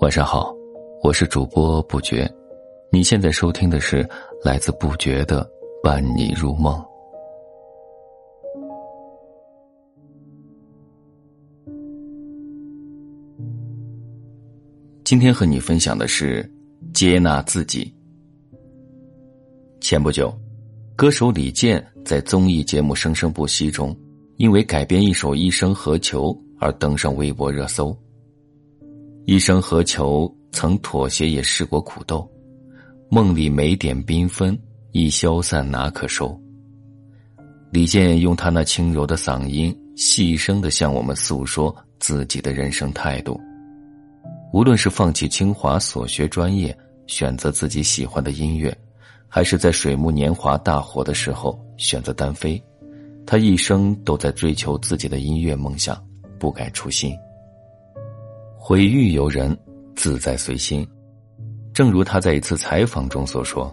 晚上好，我是主播不觉，你现在收听的是来自不觉的伴你入梦。今天和你分享的是接纳自己。前不久，歌手李健在综艺节目《生生不息》中，因为改编一首《一生何求》而登上微博热搜。一生何求？曾妥协也试过苦斗，梦里每点缤纷，一消散哪可收？李健用他那轻柔的嗓音，细声的向我们诉说自己的人生态度。无论是放弃清华所学专业，选择自己喜欢的音乐，还是在水木年华大火的时候选择单飞，他一生都在追求自己的音乐梦想，不改初心。毁誉由人，自在随心。正如他在一次采访中所说：“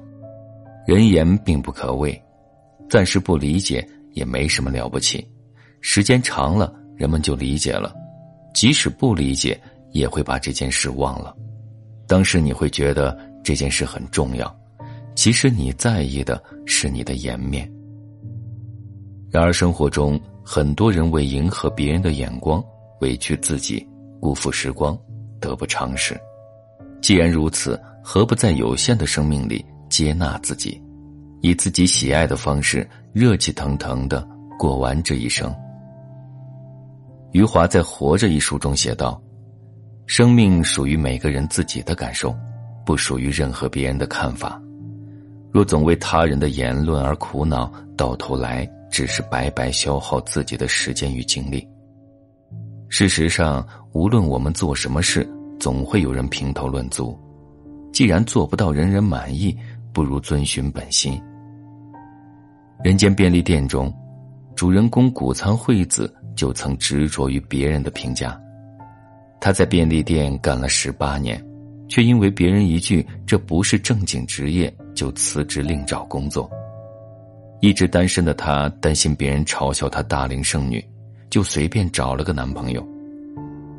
人言并不可畏，暂时不理解也没什么了不起。时间长了，人们就理解了。即使不理解，也会把这件事忘了。当时你会觉得这件事很重要，其实你在意的是你的颜面。然而生活中，很多人为迎合别人的眼光，委屈自己。”辜负时光，得不偿失。既然如此，何不在有限的生命里接纳自己，以自己喜爱的方式，热气腾腾的过完这一生？余华在《活着》一书中写道：“生命属于每个人自己的感受，不属于任何别人的看法。若总为他人的言论而苦恼，到头来只是白白消耗自己的时间与精力。”事实上，无论我们做什么事，总会有人评头论足。既然做不到人人满意，不如遵循本心。人间便利店中，主人公谷仓惠子就曾执着于别人的评价。他在便利店干了十八年，却因为别人一句“这不是正经职业”，就辞职另找工作。一直单身的她，担心别人嘲笑她大龄剩女。就随便找了个男朋友，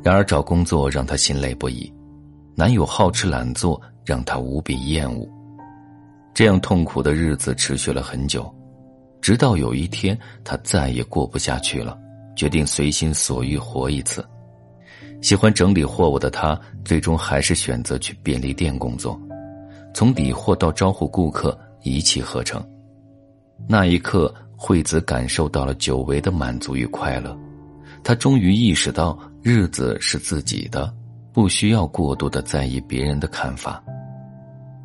然而找工作让她心累不已，男友好吃懒做让她无比厌恶。这样痛苦的日子持续了很久，直到有一天，她再也过不下去了，决定随心所欲活一次。喜欢整理货物的她，最终还是选择去便利店工作，从理货到招呼顾客一气呵成。那一刻。惠子感受到了久违的满足与快乐，她终于意识到日子是自己的，不需要过度的在意别人的看法。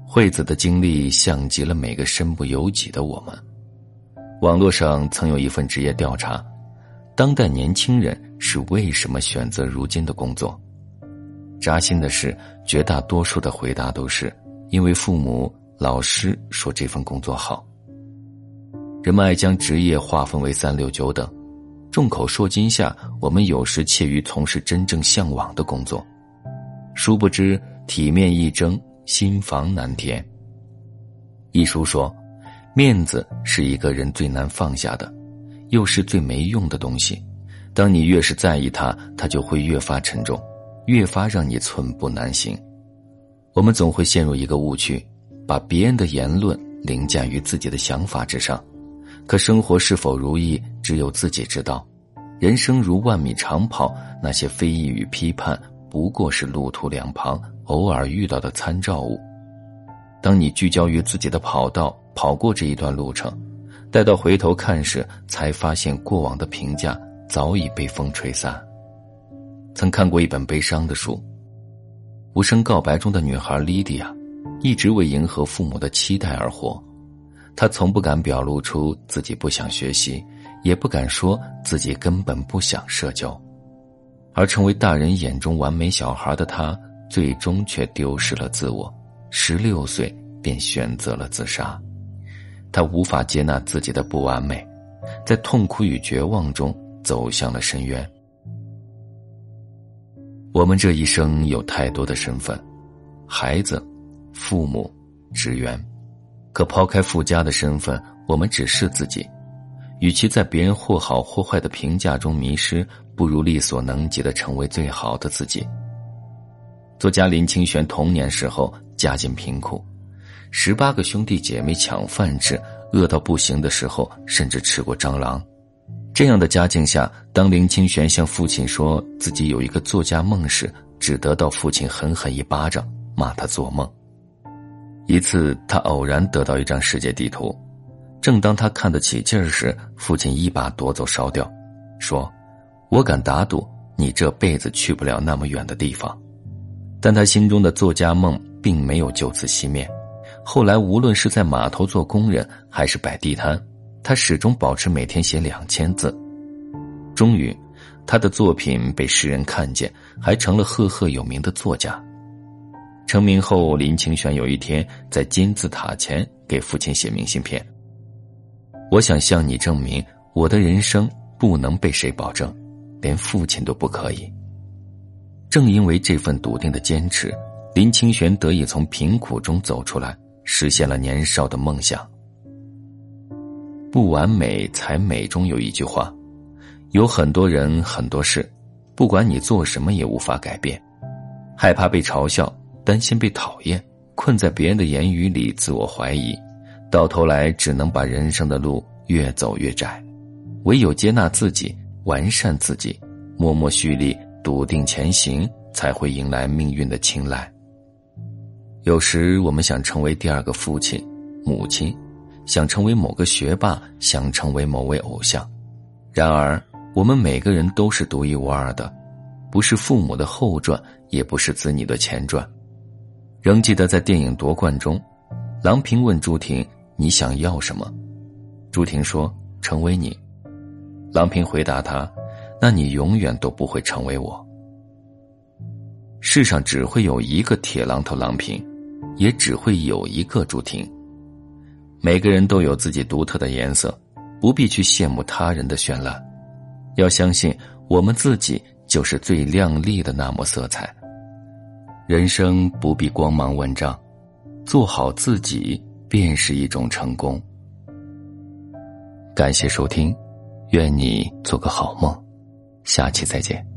惠子的经历像极了每个身不由己的我们。网络上曾有一份职业调查：当代年轻人是为什么选择如今的工作？扎心的是，绝大多数的回答都是因为父母、老师说这份工作好。人们爱将职业划分为三六九等，众口铄金下，我们有时怯于从事真正向往的工作，殊不知体面一争，心房难填。一书说，面子是一个人最难放下的，又是最没用的东西。当你越是在意它，它就会越发沉重，越发让你寸步难行。我们总会陷入一个误区，把别人的言论凌驾于自己的想法之上。可生活是否如意，只有自己知道。人生如万米长跑，那些非议与批判不过是路途两旁偶尔遇到的参照物。当你聚焦于自己的跑道，跑过这一段路程，待到回头看时，才发现过往的评价早已被风吹散。曾看过一本悲伤的书，《无声告白》中的女孩莉迪亚，一直为迎合父母的期待而活。他从不敢表露出自己不想学习，也不敢说自己根本不想社交，而成为大人眼中完美小孩的他，最终却丢失了自我。十六岁便选择了自杀，他无法接纳自己的不完美，在痛苦与绝望中走向了深渊。我们这一生有太多的身份：孩子、父母、职员。可抛开附加的身份，我们只是自己。与其在别人或好或坏的评价中迷失，不如力所能及的成为最好的自己。作家林清玄童年时候家境贫苦，十八个兄弟姐妹抢饭吃，饿到不行的时候，甚至吃过蟑螂。这样的家境下，当林清玄向父亲说自己有一个作家梦时，只得到父亲狠狠一巴掌，骂他做梦。一次，他偶然得到一张世界地图，正当他看得起劲儿时，父亲一把夺走烧掉，说：“我敢打赌，你这辈子去不了那么远的地方。”但他心中的作家梦并没有就此熄灭。后来，无论是在码头做工人，还是摆地摊，他始终保持每天写两千字。终于，他的作品被世人看见，还成了赫赫有名的作家。成名后，林清玄有一天在金字塔前给父亲写明信片：“我想向你证明，我的人生不能被谁保证，连父亲都不可以。”正因为这份笃定的坚持，林清玄得以从贫苦中走出来，实现了年少的梦想。不完美才美中有一句话：有很多人很多事，不管你做什么也无法改变。害怕被嘲笑，担心被讨厌，困在别人的言语里自我怀疑，到头来只能把人生的路越走越窄。唯有接纳自己，完善自己，默默蓄力。笃定前行，才会迎来命运的青睐。有时我们想成为第二个父亲、母亲，想成为某个学霸，想成为某位偶像。然而，我们每个人都是独一无二的，不是父母的后传，也不是子女的前传。仍记得在电影夺冠中，郎平问朱婷：“你想要什么？”朱婷说：“成为你。”郎平回答他。那你永远都不会成为我。世上只会有一个铁榔头郎平，也只会有一个朱婷。每个人都有自己独特的颜色，不必去羡慕他人的绚烂，要相信我们自己就是最亮丽的那抹色彩。人生不必光芒万丈，做好自己便是一种成功。感谢收听，愿你做个好梦。下期再见。